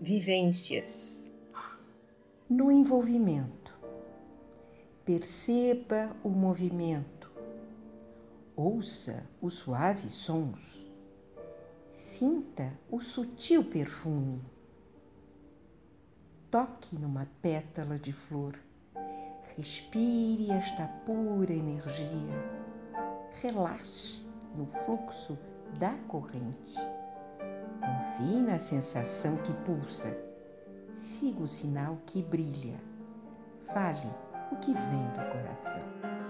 vivências. No envolvimento, perceba o movimento, ouça os suaves sons, sinta o sutil perfume. Toque numa pétala de flor, respire esta pura energia, relaxe no fluxo da corrente. Confie na sensação que pulsa. Siga o sinal que brilha. Fale o que vem do coração.